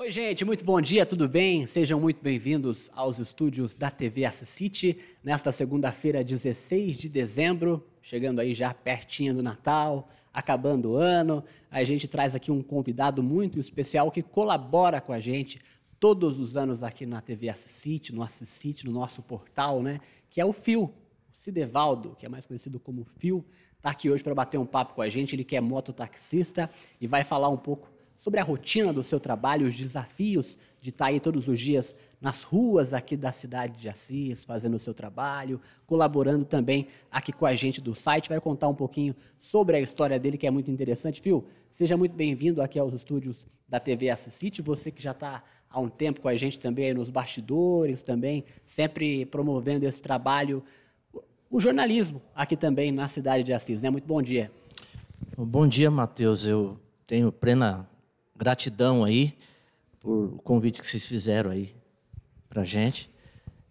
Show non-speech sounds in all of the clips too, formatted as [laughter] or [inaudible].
Oi, gente, muito bom dia, tudo bem? Sejam muito bem-vindos aos estúdios da TV City nesta segunda-feira, 16 de dezembro, chegando aí já pertinho do Natal, acabando o ano. A gente traz aqui um convidado muito especial que colabora com a gente todos os anos aqui na TV City, no City, no nosso portal, né? Que é o Fio, o Cidevaldo, que é mais conhecido como Fio, está aqui hoje para bater um papo com a gente. Ele que é mototaxista e vai falar um pouco sobre a rotina do seu trabalho, os desafios de estar aí todos os dias nas ruas aqui da cidade de Assis, fazendo o seu trabalho, colaborando também aqui com a gente do site. Vai contar um pouquinho sobre a história dele, que é muito interessante. Fio, seja muito bem-vindo aqui aos estúdios da TV Assis City. Você que já está há um tempo com a gente também nos bastidores, também sempre promovendo esse trabalho, o jornalismo aqui também na cidade de Assis. Né? Muito bom dia. Bom dia, Matheus. Eu tenho plena gratidão aí por o convite que vocês fizeram aí para gente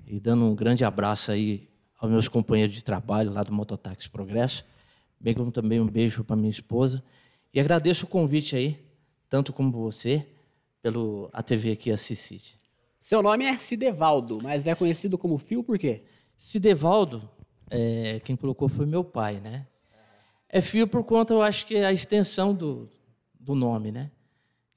e dando um grande abraço aí aos meus companheiros de trabalho lá do Mototáxi Progresso, bem como também um beijo para minha esposa e agradeço o convite aí, tanto como você, pelo a TV aqui Assisite. Seu nome é Cidevaldo, mas é conhecido como Fio por quê? Cidevaldo, é, quem colocou foi meu pai, né? É Fio por conta, eu acho que é a extensão do, do nome, né?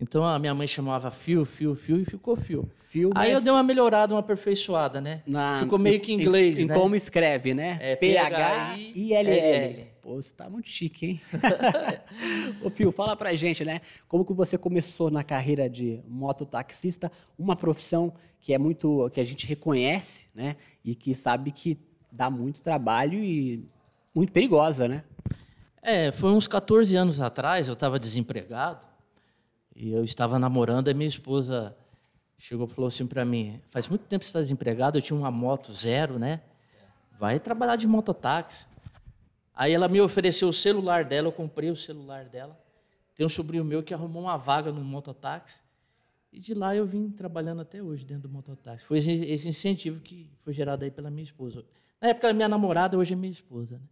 Então a minha mãe chamava fio, fio, fio e ficou fio. fio Aí eu dei uma melhorada, uma aperfeiçoada, né? Na, ficou meio que em inglês, em, né? Em como escreve, né? É, P-H-I-L-L. Pô, você tá muito chique, hein? [laughs] Ô, Fio, fala pra gente, né? Como que você começou na carreira de mototaxista, uma profissão que é muito, que a gente reconhece, né? E que sabe que dá muito trabalho e muito perigosa, né? É, foi uns 14 anos atrás, eu estava desempregado, e eu estava namorando, e minha esposa chegou e falou assim para mim: faz muito tempo que você está desempregado, eu tinha uma moto zero, né? Vai trabalhar de mototáxi. Aí ela me ofereceu o celular dela, eu comprei o celular dela. Tem um sobrinho meu que arrumou uma vaga no mototáxi. E de lá eu vim trabalhando até hoje dentro do mototáxi. Foi esse incentivo que foi gerado aí pela minha esposa. Na época era minha namorada, hoje é minha esposa. Né?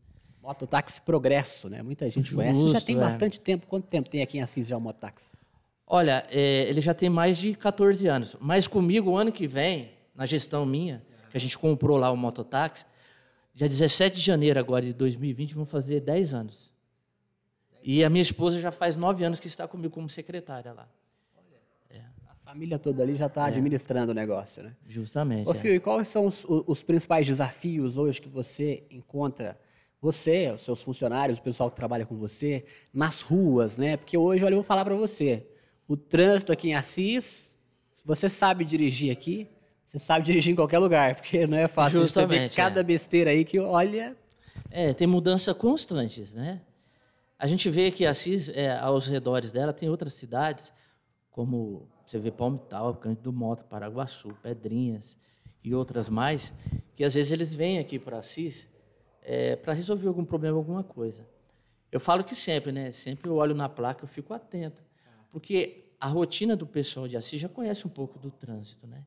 Mototáxi Progresso, né? Muita gente Justo, conhece. Já tem é. bastante tempo. Quanto tempo tem aqui em Assis já o mototáxi? Olha, é, ele já tem mais de 14 anos. Mas comigo, o ano que vem, na gestão minha, que a gente comprou lá o mototáxi, dia 17 de janeiro agora de 2020, vão fazer 10 anos. E a minha esposa já faz 9 anos que está comigo como secretária lá. É. A família toda ali já está é. administrando o negócio, né? Justamente. Ô, é. Fio, e quais são os, os principais desafios hoje que você encontra você, os seus funcionários, o pessoal que trabalha com você, nas ruas, né? Porque hoje, olha, eu vou falar para você o trânsito aqui em Assis, se você sabe dirigir aqui, você sabe dirigir em qualquer lugar, porque não é fácil Justamente, você cada é. besteira aí que olha. É, tem mudança constantes, né? A gente vê que Assis, é, aos redores dela, tem outras cidades, como você vê Palmital, Cândido Mota, Paraguaçu, Pedrinhas e outras mais, que às vezes eles vêm aqui para Assis é, para resolver algum problema, alguma coisa. Eu falo que sempre, né? Sempre eu olho na placa, eu fico atento. Porque a rotina do pessoal de Assis já conhece um pouco do trânsito, né?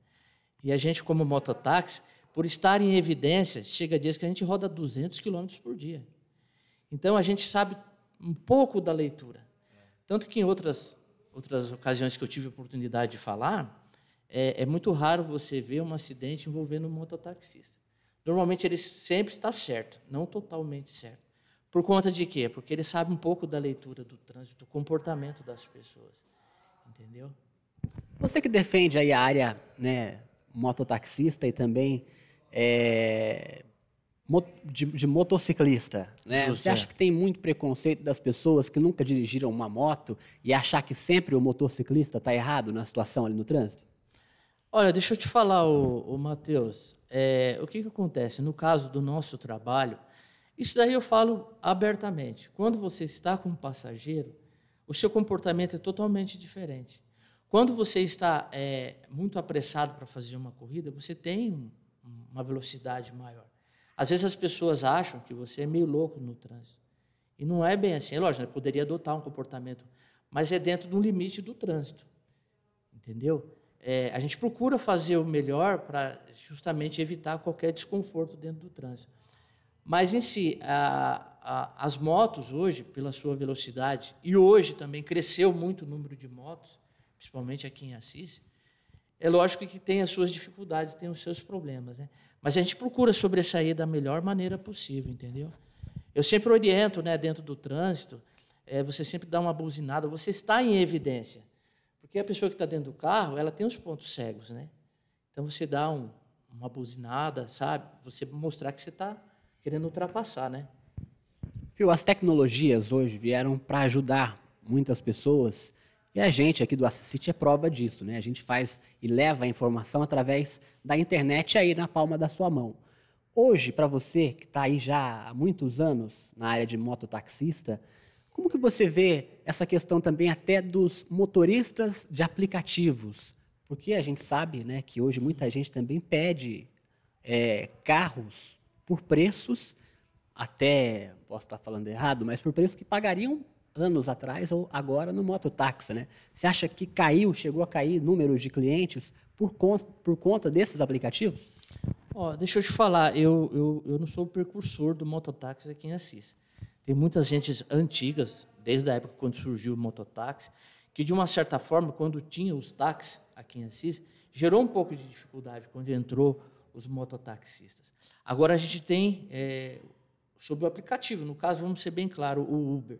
E a gente, como mototáxi, por estar em evidência, chega dias que a gente roda 200 quilômetros por dia. Então, a gente sabe um pouco da leitura. Tanto que em outras, outras ocasiões que eu tive a oportunidade de falar, é, é muito raro você ver um acidente envolvendo um mototaxista. Normalmente, ele sempre está certo, não totalmente certo. Por conta de quê? Porque ele sabe um pouco da leitura do trânsito, do comportamento das pessoas. Entendeu? Você que defende aí a área né, mototaxista e também é, de, de, motociclista, né? Você acha que tem muito preconceito das pessoas que nunca dirigiram uma moto e achar que sempre o motociclista está errado na situação ali no trânsito? Olha, deixa eu te falar, o, o Matheus. É, o que, que acontece? No caso do nosso trabalho, isso daí eu falo abertamente. Quando você está com um passageiro, o seu comportamento é totalmente diferente. Quando você está é, muito apressado para fazer uma corrida, você tem um, uma velocidade maior. Às vezes as pessoas acham que você é meio louco no trânsito. E não é bem assim. É lógico, né? poderia adotar um comportamento, mas é dentro de um limite do trânsito. Entendeu? É, a gente procura fazer o melhor para justamente evitar qualquer desconforto dentro do trânsito. Mas em si, a, a, as motos hoje, pela sua velocidade, e hoje também cresceu muito o número de motos, principalmente aqui em Assis, é lógico que tem as suas dificuldades, tem os seus problemas, né? Mas a gente procura sobressair da melhor maneira possível, entendeu? Eu sempre oriento, né, dentro do trânsito, é, você sempre dá uma buzinada, você está em evidência. Porque a pessoa que está dentro do carro, ela tem os pontos cegos, né? Então você dá um, uma buzinada, sabe? Você mostrar que você está querendo ultrapassar, né? Fio, as tecnologias hoje vieram para ajudar muitas pessoas e a gente aqui do Assist é prova disso, né? A gente faz e leva a informação através da internet aí na palma da sua mão. Hoje, para você que está aí já há muitos anos na área de mototaxista, como que você vê essa questão também até dos motoristas de aplicativos? Porque a gente sabe né, que hoje muita gente também pede é, carros por preços, até, posso estar falando errado, mas por preços que pagariam anos atrás ou agora no mototáxi, né? Você acha que caiu, chegou a cair números de clientes por conta, por conta desses aplicativos? Ó, deixa eu te falar, eu, eu, eu não sou o precursor do mototáxi aqui em Assis. Tem muitas gente antigas, desde a época quando surgiu o mototáxi, que de uma certa forma, quando tinha os táxis aqui em Assis, gerou um pouco de dificuldade quando entrou os mototaxistas. Agora a gente tem é, sobre o aplicativo, no caso, vamos ser bem claro, o Uber.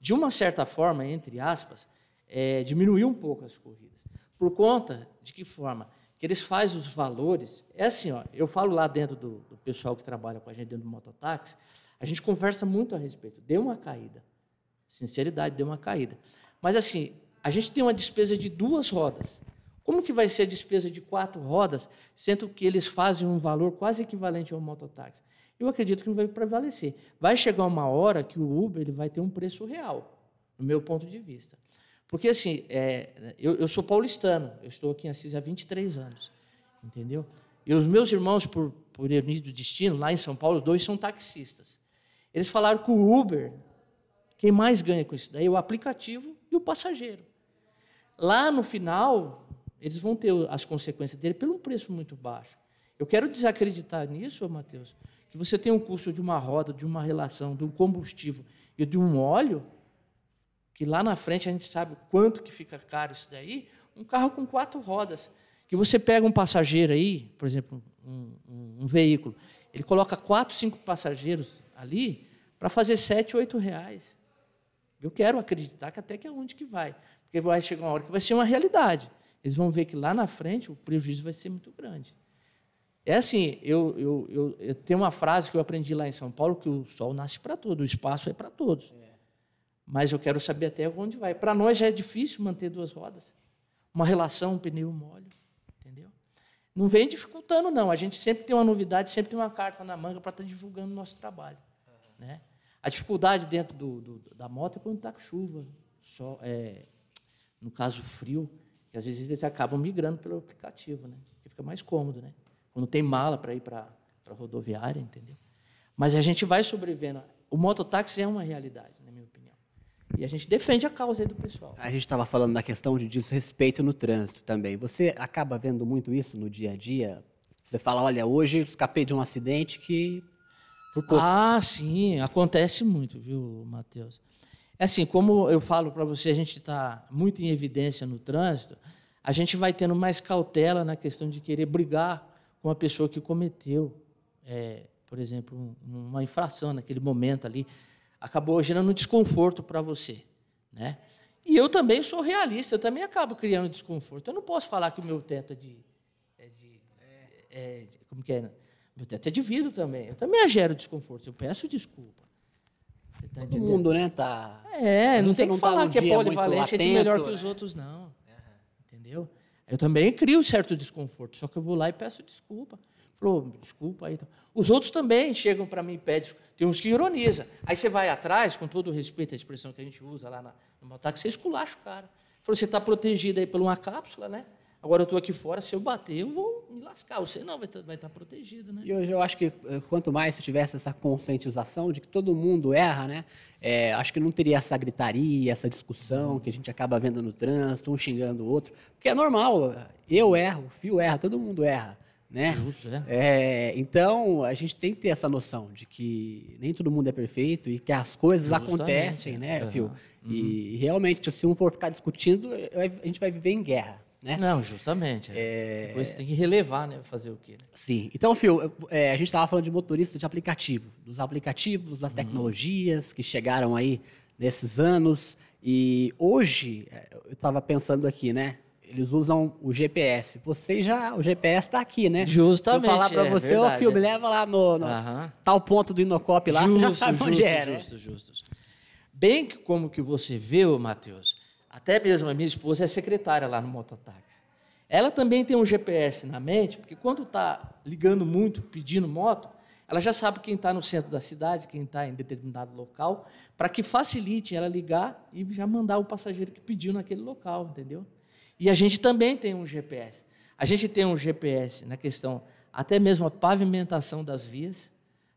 De uma certa forma, entre aspas, é, diminuiu um pouco as corridas. Por conta de que forma? Que eles fazem os valores. É assim, ó, eu falo lá dentro do, do pessoal que trabalha com a gente dentro do mototáxi, a gente conversa muito a respeito. Deu uma caída. Sinceridade, deu uma caída. Mas assim, a gente tem uma despesa de duas rodas. Como que vai ser a despesa de quatro rodas, sendo que eles fazem um valor quase equivalente ao mototáxi? Eu acredito que não vai prevalecer. Vai chegar uma hora que o Uber ele vai ter um preço real, no meu ponto de vista. Porque, assim, é, eu, eu, sou paulistano, eu estou aqui em Assis há 23 anos, entendeu? E os meus irmãos, por, por do destino, lá em São Paulo, dois são taxistas. Eles falaram que o Uber, quem mais ganha com isso daí é o aplicativo e o passageiro. Lá no final, eles vão ter as consequências dele pelo um preço muito baixo. Eu quero desacreditar nisso, Matheus, que você tem um custo de uma roda, de uma relação, de um combustível e de um óleo, que lá na frente a gente sabe quanto que fica caro isso daí, um carro com quatro rodas, que você pega um passageiro aí, por exemplo, um, um, um veículo, ele coloca quatro, cinco passageiros ali para fazer sete, oito reais. Eu quero acreditar que até que é onde que vai, porque vai chegar uma hora que vai ser uma realidade. Eles vão ver que lá na frente o prejuízo vai ser muito grande. É assim, eu, eu, eu, eu, tenho uma frase que eu aprendi lá em São Paulo, que o sol nasce para todos, o espaço é para todos. É. Mas eu quero saber até onde vai. Para nós já é difícil manter duas rodas. Uma relação, um pneu, um óleo. Entendeu? Não vem dificultando, não. A gente sempre tem uma novidade, sempre tem uma carta na manga para estar tá divulgando o nosso trabalho. Uhum. Né? A dificuldade dentro do, do, da moto é quando está com chuva, só, é, no caso frio, que às vezes eles acabam migrando pelo aplicativo, né? que fica mais cômodo. Né? quando tem mala para ir para a rodoviária, entendeu? Mas a gente vai sobrevivendo. O mototáxi é uma realidade, na minha opinião. E a gente defende a causa do pessoal. A gente estava falando da questão de desrespeito no trânsito também. Você acaba vendo muito isso no dia a dia? Você fala, olha, hoje eu escapei de um acidente que. Ah, sim, acontece muito, viu, Matheus? É assim, como eu falo para você, a gente está muito em evidência no trânsito, a gente vai tendo mais cautela na questão de querer brigar com uma pessoa que cometeu, é, por exemplo, um, uma infração naquele momento ali, acabou gerando um desconforto para você, né? E eu também sou realista, eu também acabo criando desconforto. Eu não posso falar que o meu teto é de, é de, é, de como que é? Meu teto é de vidro também. Eu também gero desconforto. Eu peço desculpa. Você tá Todo mundo, né, tá. É, não tem que tá falar tá que é polivalente, é de melhor que os né? outros, não. Uhum. Entendeu? Eu também crio certo desconforto, só que eu vou lá e peço desculpa. Falou, desculpa aí. Os outros também chegam para mim e pedem. Tem uns que ironizam. Aí você vai atrás, com todo o respeito à expressão que a gente usa lá na, no mototáxi, você esculacha o cara. Falou, você está protegido aí por uma cápsula, né? Agora eu estou aqui fora, se eu bater, eu vou me lascar. Você não vai estar tá, tá protegido, né? E hoje eu acho que eh, quanto mais se tivesse essa conscientização de que todo mundo erra, né? É, acho que não teria essa gritaria, essa discussão que a gente acaba vendo no trânsito, um xingando o outro. Porque é normal, eu erro, o Fio erra, todo mundo erra. né? Justo, é. É, então, a gente tem que ter essa noção de que nem todo mundo é perfeito e que as coisas Justamente, acontecem, é. né, Aham. Fio? E realmente, se um for ficar discutindo, a gente vai viver em guerra, né? Não, justamente. É. Depois você tem que relevar, né? Fazer o quê? né? Sim. Então, Fio, é, a gente estava falando de motorista de aplicativo, dos aplicativos, Uhum. das tecnologias que chegaram aí nesses anos. E hoje, é, eu estava pensando aqui, né? Eles usam o GPS. Você já, o GPS está aqui, né? Justamente. Se eu falar para é, você, ô verdade, Fio, me é. leva lá no, no tal ponto do Inocop lá, você já sabe onde é, né? justo, justo. Bem que como que você vê, Matheus, até mesmo a minha esposa é secretária lá no mototáxi. Ela também tem um GPS na mente, porque quando está ligando muito, pedindo moto, ela já sabe quem está no centro da cidade, quem está em determinado local, para que facilite ela ligar e já mandar o passageiro que pediu naquele local, entendeu? E a gente também tem um GPS. A gente tem um GPS na questão até mesmo a pavimentação das vias.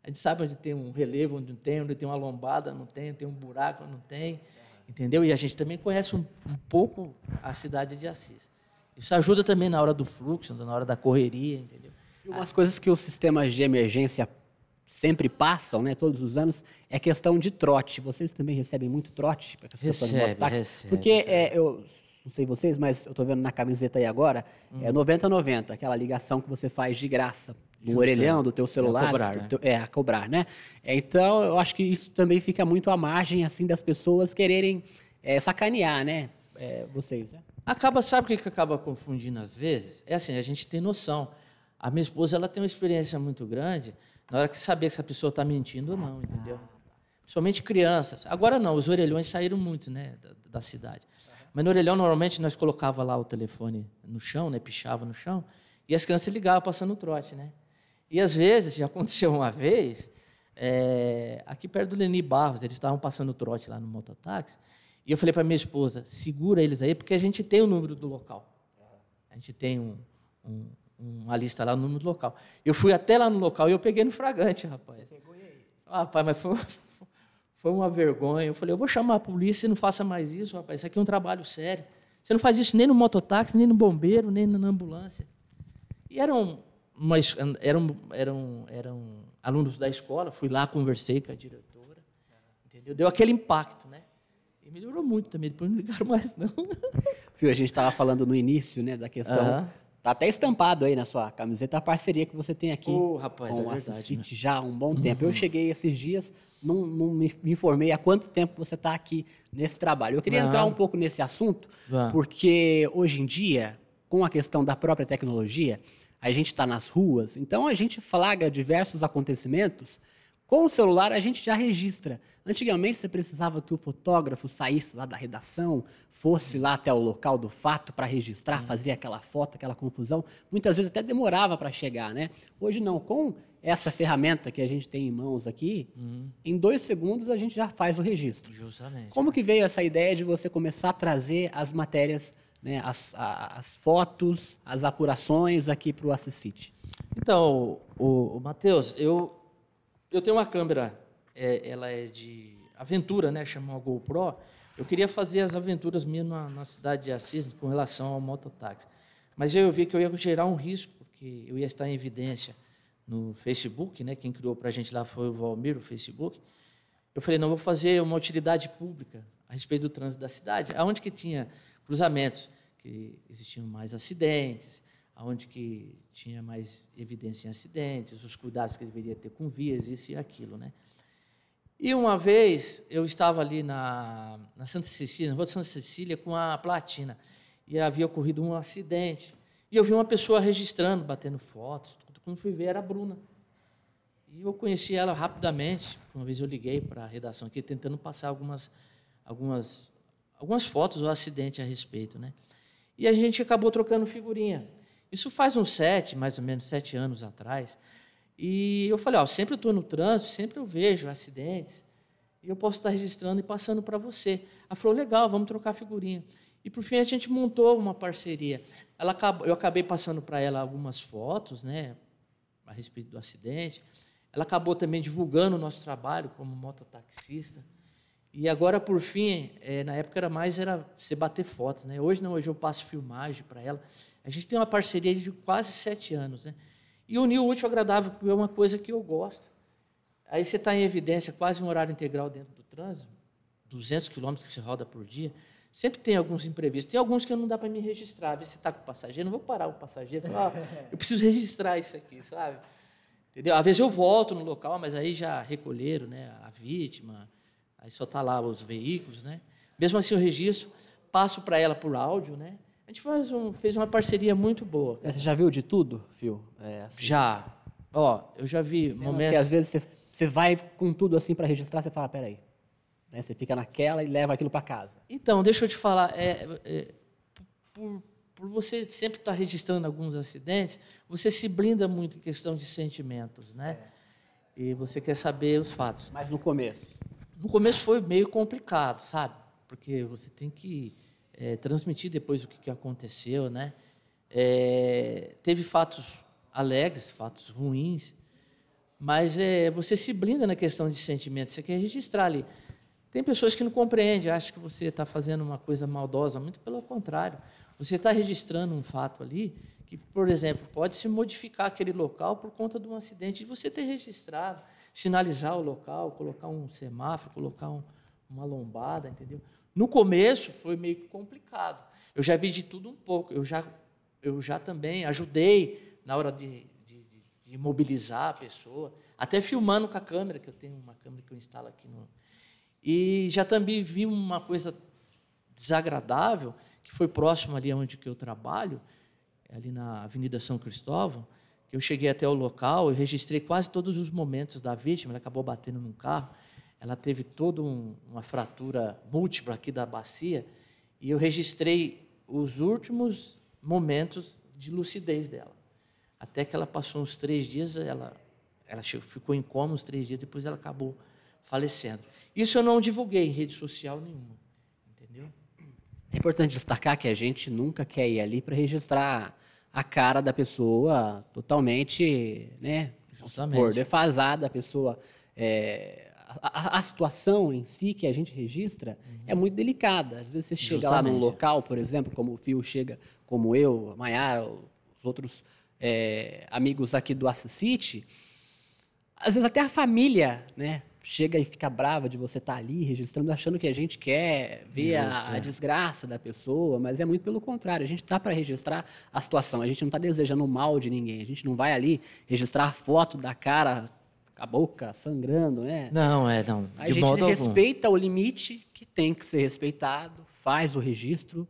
A gente sabe onde tem um relevo, onde não tem, onde tem uma lombada, não tem, tem um buraco, não tem, entendeu? E a gente também conhece um, um pouco a cidade de Assis. Isso ajuda também na hora do fluxo, na hora da correria, entendeu? E umas coisas que os sistemas de emergência sempre passam, né, todos os anos, é questão de trote. Vocês também recebem muito trote? para do Recebe, mototáxi? recebe, Porque é, eu não sei vocês, mas eu estou vendo na camiseta aí agora, é Hum. 9090, aquela ligação que você faz de graça no Justo, orelhão é. do teu celular. cobrar, do né? teu- é, a cobrar, né? É, Então, eu acho que isso também fica muito à margem, assim, das pessoas quererem é, sacanear, né? É, vocês, né? Acaba, sabe o que, que acaba confundindo às vezes? É assim, a gente tem noção. A minha esposa ela tem uma experiência muito grande na hora que saber se a pessoa está mentindo ou não, entendeu? Principalmente crianças. Agora não, os orelhões saíram muito, né, da, da cidade. Mas no orelhão normalmente nós colocava lá o telefone no chão, né, pichava no chão, e as crianças ligavam passando o trote, né? E às vezes, [laughs] já aconteceu uma vez, é, aqui perto do Leni Barros, eles estavam passando trote lá no mototáxi, e eu falei para minha esposa, segura eles aí, porque a gente tem o número do local. A gente tem um, um- uma lista lá, o número do local. Eu fui até lá no local e eu peguei no fragante, rapaz. Ah, rapaz, mas foi, [laughs] foi uma vergonha. Eu falei, eu vou chamar a polícia e não faça mais isso, rapaz. Isso aqui é um trabalho sério. Você não faz isso nem no mototáxi, nem no bombeiro, nem na ambulância. E eram, uma, es- eram, eram, eram alunos da escola, fui lá, conversei com a diretora, entendeu? Deu aquele impacto, né? E melhorou muito também, depois não ligaram mais, não. [laughs] Fio, a gente estava falando no início, né, da questão. Aham. Tá até estampado aí na sua camiseta a parceria que você tem aqui Ô, rapaz, é com a verdade, Uhum. City já há um bom tempo. Eu cheguei esses dias, não, não me, me informei há quanto tempo você está aqui nesse trabalho. Eu queria Não. entrar um pouco nesse assunto, porque hoje em dia, com a questão da própria tecnologia, a gente está nas ruas, então a gente flagra diversos acontecimentos. Com o celular a gente já registra. Antigamente você precisava que o fotógrafo saísse lá da redação, fosse lá até o local do fato para registrar, fazer aquela foto, aquela confusão. Muitas vezes até demorava para chegar, né? Hoje não, com essa ferramenta que a gente tem em mãos aqui, Hum, em dois segundos a gente já faz o registro. justamente. Como que veio essa ideia de você começar a trazer as matérias, né, as, a- as fotos, as apurações aqui para o Assisite? Então, o, o Matheus, eu, eu tenho uma câmera, é, ela é de aventura, né? Chama GoPro. Eu queria fazer as aventuras minhas na, na cidade de Assis com relação ao mototáxi. Mas eu vi que eu ia gerar um risco, porque eu ia estar em evidência no Facebook, né? Quem criou para a gente lá foi o Valmir, o Facebook. Eu falei, não, vou fazer uma utilidade pública a respeito do trânsito da cidade, aonde que tinha cruzamentos, que existiam mais acidentes, aonde que tinha mais evidência em acidentes, os cuidados que deveria ter com vias, isso e aquilo, né? E uma vez eu estava ali na, na Santa Cecília, na rua de Santa Cecília, com a platina, e havia ocorrido um acidente. E eu vi uma pessoa registrando, batendo fotos. Quando fui ver, era a Bruna. E eu conheci ela rapidamente. Uma vez eu liguei para a redação aqui, tentando passar algumas, algumas, algumas fotos do acidente a respeito, né? E a gente acabou trocando figurinha. Isso faz uns sete, mais ou menos sete anos atrás. E eu falei, ó, sempre estou no trânsito, sempre eu vejo acidentes, e eu posso estar registrando e passando para você. Ela falou, legal, vamos trocar figurinha. E, por fim, a gente montou uma parceria. Ela eu acabei passando para ela algumas fotos, né, a respeito do acidente. Ela acabou também divulgando o nosso trabalho como mototaxista. E agora, por fim, eh, na época era mais era você bater fotos, né? Hoje não, hoje eu passo filmagem para ela. A gente tem uma parceria de quase sete anos, né? E unir o útil ao agradável, é uma coisa que eu gosto. Aí você está em evidência, quase um horário integral dentro do trânsito, 200 quilômetros que você roda por dia. Sempre tem alguns imprevistos. Tem alguns que não dá para me registrar. Ver se está com o passageiro, não vou parar o passageiro. Falar, ah, [laughs] eu preciso registrar isso aqui, sabe? Entendeu? Às vezes eu volto no local, mas aí já recolheram né, a vítima, aí só está lá os veículos, né? Mesmo assim eu registro, passo para ela por áudio, né? A gente faz um, fez uma parceria muito boa. Você já viu de tudo, Fio? É, assim. Já. Ó, eu já vi Cenas momentos... que às vezes você, você vai com tudo assim para registrar, você fala, peraí, né? Você fica naquela e leva aquilo para casa. Então, deixa eu te falar, é, é, por, por você sempre estar tá registrando alguns acidentes, você se blinda muito em questão de sentimentos, né? É. E você quer saber os fatos. Mas no começo? No começo foi meio complicado, sabe? Porque você tem que é, transmitir depois o que, que aconteceu, né? É, teve fatos alegres, fatos ruins, mas é, você se blinda na questão de sentimentos. Você quer registrar ali. Tem pessoas que não compreendem, acham que você está fazendo uma coisa maldosa, muito pelo contrário. Você está registrando um fato ali que, por exemplo, pode se modificar aquele local por conta de um acidente e você ter registrado, sinalizar o local, colocar um semáforo, colocar um, uma lombada, entendeu? No começo foi meio complicado. Eu já vi de tudo um pouco. Eu já, eu já também ajudei na hora de, de, de mobilizar a pessoa, até filmando com a câmera, que eu tenho uma câmera que eu instalo aqui no, e já também vi uma coisa desagradável, que foi próximo ali onde que eu trabalho, ali na Avenida São Cristóvão, que eu cheguei até o local e registrei quase todos os momentos da vítima, ela acabou batendo num carro, ela teve toda um, uma fratura múltipla aqui da bacia, e eu registrei os últimos momentos de lucidez dela. Até que ela passou uns três dias, ela, ela ficou em coma uns três dias, depois ela acabou falecendo. Isso eu não divulguei em rede social nenhuma, entendeu? É importante destacar que a gente nunca quer ir ali para registrar a cara da pessoa totalmente, né? Justamente. Por defasada, a pessoa. É, a, a, situação em si que a gente registra uhum. é muito delicada. Às vezes você chega Justamente. lá num local, por exemplo, como o Fio chega, como eu, a Maiara, os outros é, amigos aqui do Assisite, às vezes até a família, né? Chega e fica brava de você estar tá ali registrando, achando que a gente quer ver a, a, desgraça da pessoa, mas é muito pelo contrário. A gente está para registrar a situação, a gente não está desejando o mal de ninguém, a gente não vai ali registrar a foto da cara, a boca sangrando, né? Não, é, não. A gente respeita algum. o limite que tem que ser respeitado, faz o registro,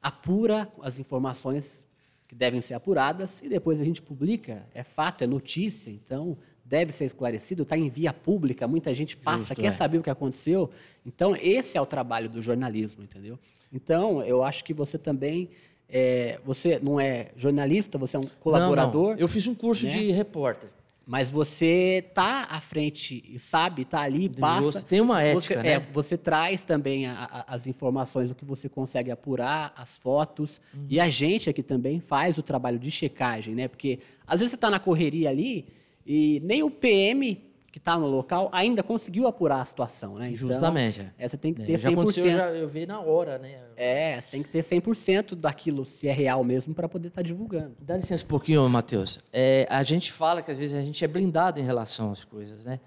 apura as informações que devem ser apuradas e depois a gente publica. É fato, é notícia, então deve ser esclarecido, está em via pública, muita gente passa, Justo, quer é. saber o que aconteceu. Então, esse é o trabalho do jornalismo, entendeu? Então, eu acho que você também. É, você não é jornalista, você é um colaborador. Não, não. Eu fiz um curso né? de repórter. Mas você está à frente e sabe, está ali, passa. Você tem uma ética, você, né? É, você traz também a, a, as informações do que você consegue apurar, as fotos. Uhum. E a gente aqui também faz o trabalho de checagem, né? Porque às vezes você está na correria ali e nem o PM que está no local ainda conseguiu apurar a situação, né? Então, Justamente. Essa tem que é, ter é, já 100%. Aconteceu, já, eu vi na hora, né? É, você tem que ter 100% daquilo, se é real mesmo, para poder estar tá divulgando. Dá licença um pouquinho, Matheus. É, a gente fala que às vezes a gente é blindado em relação às coisas, né?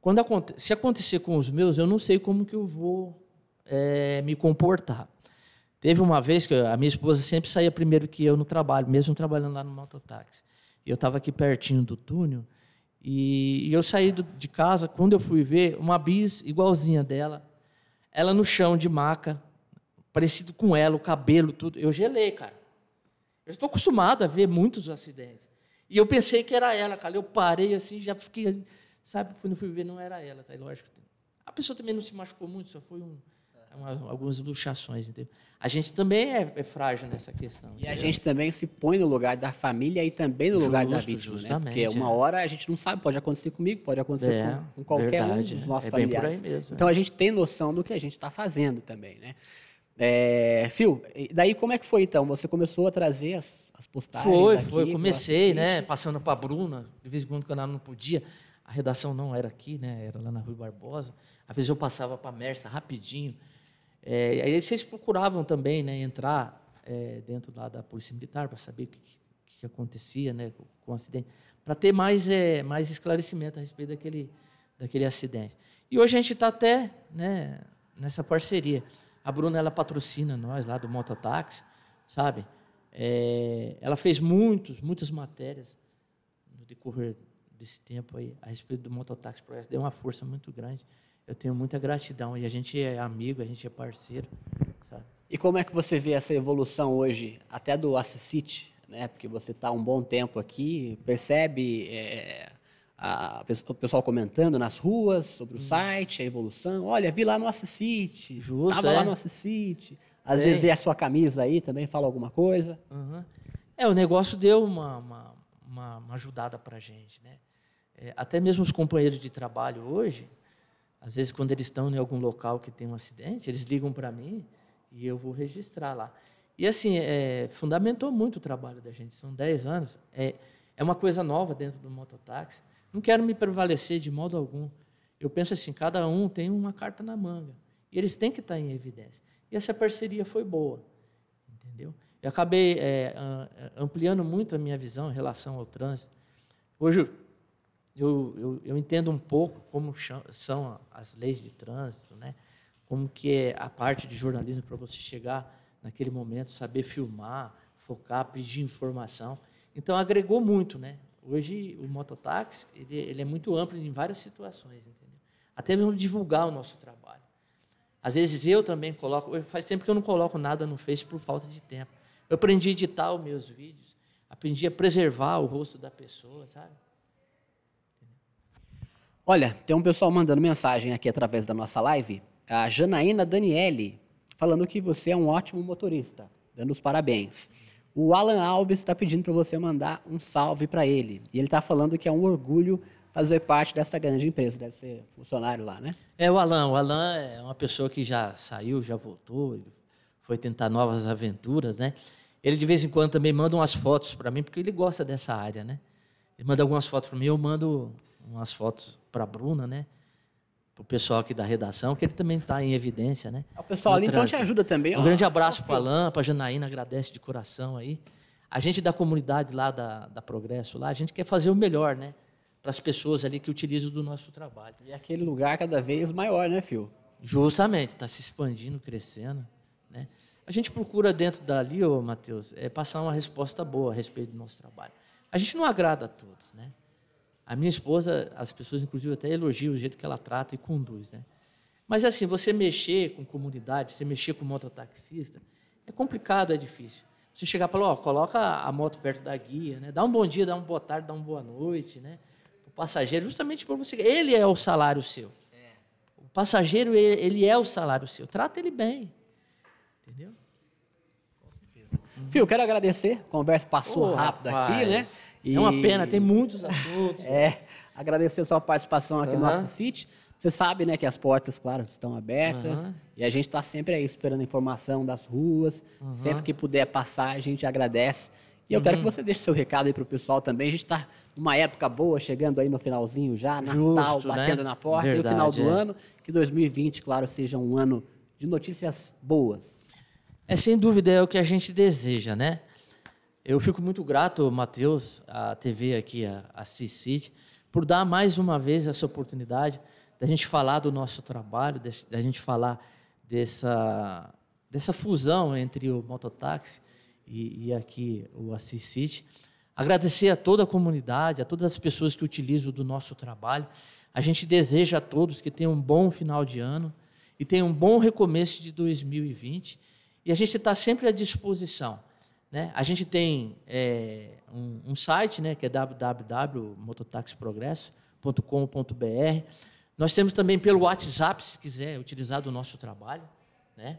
Quando aconte se acontecer com os meus, eu não sei como que eu vou é, me comportar. Teve uma vez que a minha esposa sempre saía primeiro que eu no trabalho, mesmo trabalhando lá no mototáxi. Eu estava aqui pertinho do túnel e, eu saí de casa, quando eu fui ver, uma bis igualzinha dela, ela no chão de maca, parecido com ela, o cabelo, tudo. Eu gelei, cara. Eu estou acostumado a ver muitos acidentes. E eu pensei que era ela, cara. Eu parei assim, já fiquei. Sabe, quando eu fui ver, não era ela, tá? Lógico. A pessoa também não se machucou muito, só foi um, uma, algumas luxações, entendeu? A gente também é, é frágil nessa questão. E entendeu? a gente também se põe no lugar da família e também no Justo, lugar da vítima, né? Porque uma é. hora a gente não sabe, pode acontecer comigo, pode acontecer é, com, com, qualquer verdade, um dos nossos é familiares. Mesmo, então é. a gente tem noção do que a gente está fazendo também, né? É, Phil, daí como é que foi então? Você começou a trazer as, as postagens? Foi, foi. Eu comecei, né? Passando para a Bruna, de vez em quando, quando ela não podia. A redação não era aqui, né? Era lá na Rua Barbosa. Às vezes eu passava para a Mersa rapidinho. É, aí vocês procuravam também né, entrar é, dentro lá da Polícia Militar para saber o que, que, que acontecia né, com, com o acidente, para ter mais, é, mais esclarecimento a respeito daquele, daquele acidente. E hoje a gente está até né, nessa parceria. A Bruna ela patrocina nós lá do Mototáxi, sabe? É, ela fez muitos, muitas matérias no decorrer desse tempo aí a respeito do Mototáxi. Deu uma força muito grande. Eu tenho muita gratidão e a gente é amigo, a gente é parceiro, sabe? E como é que você vê essa evolução hoje, até do Assisite, né? Porque você está um bom tempo aqui, percebe é, a, o pessoal comentando nas ruas sobre o hum. site, a evolução. Olha, vi lá no Assisite, Justo, tava é. lá no Assisite. Às é. vezes vê a sua camisa aí, também fala alguma coisa. Uhum. É, o negócio deu uma, uma, uma, uma ajudada para a gente, né? É, até mesmo os companheiros de trabalho hoje, às vezes quando eles estão em algum local que tem um acidente, eles ligam para mim e eu vou registrar lá. E assim, é, fundamentou muito o trabalho da gente. São 10 anos. É, é uma coisa nova dentro do mototáxi. Não quero me prevalecer de modo algum. Eu penso assim, cada um tem uma carta na manga. E eles têm que estar em evidência. E essa parceria foi boa. Entendeu? Eu acabei é, ampliando muito a minha visão em relação ao trânsito. Hoje eu, eu, eu entendo um pouco como são as leis de trânsito, né? como que é a parte de jornalismo para você chegar naquele momento, saber filmar, focar, pedir informação. Então agregou muito, né? Hoje o mototáxi ele, ele é muito amplo em várias situações, entendeu? Até mesmo divulgar o nosso trabalho. Às vezes eu também coloco, faz tempo que eu não coloco nada no Face por falta de tempo. Eu aprendi a editar os meus vídeos, aprendi a preservar o rosto da pessoa, sabe? Olha, tem um pessoal mandando mensagem aqui através da nossa live. A Janaína Daniele, falando que você é um ótimo motorista, dando os parabéns. O Alan Alves está pedindo para você mandar um salve para ele. E ele está falando que é um orgulho fazer parte dessa grande empresa. Deve ser funcionário lá, né? É o Alan. O Alan é uma pessoa que já saiu, já voltou, foi tentar novas aventuras, né? Ele de vez em quando também manda umas fotos para mim, porque ele gosta dessa área, né? Ele manda algumas fotos para mim, eu mando umas fotos para a Bruna, né? Para o pessoal aqui da redação, que ele também está em evidência, né? O pessoal ali então te ajuda também. Um ó, grande abraço para a Alain, para a Janaína, agradece de coração aí. A gente da comunidade lá da, da Progresso, lá, a gente quer fazer o melhor, né? Para as pessoas ali que utilizam do nosso trabalho. E aquele lugar cada vez maior, né, Fio? Justamente, está se expandindo, crescendo, né? A gente procura dentro dali, ô Matheus, é passar uma resposta boa a respeito do nosso trabalho. A gente não agrada a todos, né? A minha esposa, as pessoas inclusive até elogiam o jeito que ela trata e conduz, né? Mas assim, você mexer com comunidade, você mexer com mototaxista, é complicado, é difícil. Você chegar e falar, ó, coloca a moto perto da guia, né? Dá um bom dia, dá uma boa tarde, dá uma boa noite, né? O passageiro, justamente para você, ele é o salário seu. É. O passageiro, ele é o salário seu. Trata ele bem. Entendeu? Uhum. Fio, quero agradecer. A conversa passou oh, rápido rapaz. aqui, né? E... É uma pena, tem muitos assuntos. [laughs] é, agradecer a sua participação aqui uhum. no nosso sítio. Você sabe, né, que as portas, claro, estão abertas uhum. e a gente está sempre aí esperando informação das ruas. Uhum. Sempre que puder passar, a gente agradece. E eu quero que você deixe seu recado aí para o pessoal também. A gente está numa época boa, chegando aí no finalzinho já, Natal, Justo, batendo né? na porta, Verdade, e o final do é. ano. Que 2020, claro, seja um ano de notícias boas. É, sem dúvida, é o que a gente deseja, né? Eu fico muito grato, Matheus, a TV aqui, a, a CICIT, por dar mais uma vez essa oportunidade da gente falar do nosso trabalho, da gente falar dessa, dessa fusão entre o mototáxi e, e aqui o Assis City. Agradecer a toda a comunidade, a todas as pessoas que utilizam do nosso trabalho. A gente deseja a todos que tenham um bom final de ano e tenham um bom recomeço de 2020. E a gente está sempre à disposição. Né? A gente tem é, um, um, site, né, que é www.mototaxiprogresso.com.br. Nós temos também pelo WhatsApp, se quiser utilizar do nosso trabalho. Né?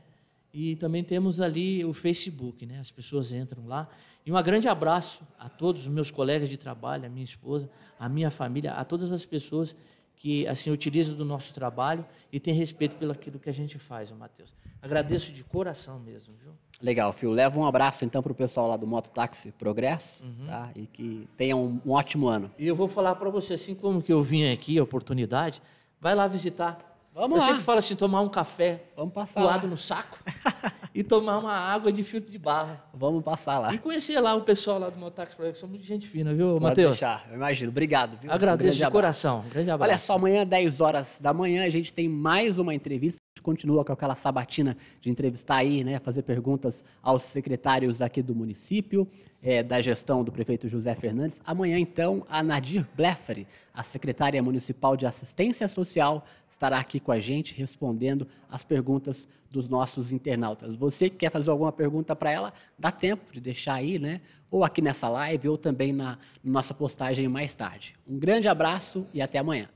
E também temos ali o Facebook, né? as pessoas entram lá. E um grande abraço a todos os meus colegas de trabalho, a minha esposa, a minha família, a todas as pessoas que assim utilizam do nosso trabalho e têm respeito pelo aquilo que a gente faz, Matheus. Agradeço de coração mesmo, viu? Legal, Fio. Leva um abraço então para o pessoal lá do Mototáxi Progresso, uhum. tá? E que tenham um, um, ótimo ano. E eu vou falar para você, assim como que eu vim aqui, a oportunidade, vai lá visitar. Vamos eu lá. sempre falo assim, tomar um café Vamos passar coado lá. no saco [laughs] e tomar uma água de filtro de barra. Vamos passar lá. E conhecer lá o pessoal lá do Motax Project, são muito gente fina, viu, Matheus? eu imagino. Obrigado. Viu? Um Agradeço grande de abraço. coração. Grande abraço. Olha só, amanhã, 10 horas da manhã, a gente tem mais uma entrevista. Continua com aquela sabatina de entrevistar aí, né? Fazer perguntas aos secretários aqui do município, eh, da gestão do prefeito José Fernandes. Amanhã, então, a Nadir Blefari, a secretária municipal de assistência social, estará aqui com a gente respondendo as perguntas dos nossos internautas. Você que quer fazer alguma pergunta para ela, dá tempo de deixar aí, né? Ou aqui nessa live, ou também na nossa postagem mais tarde. Um grande abraço e até amanhã.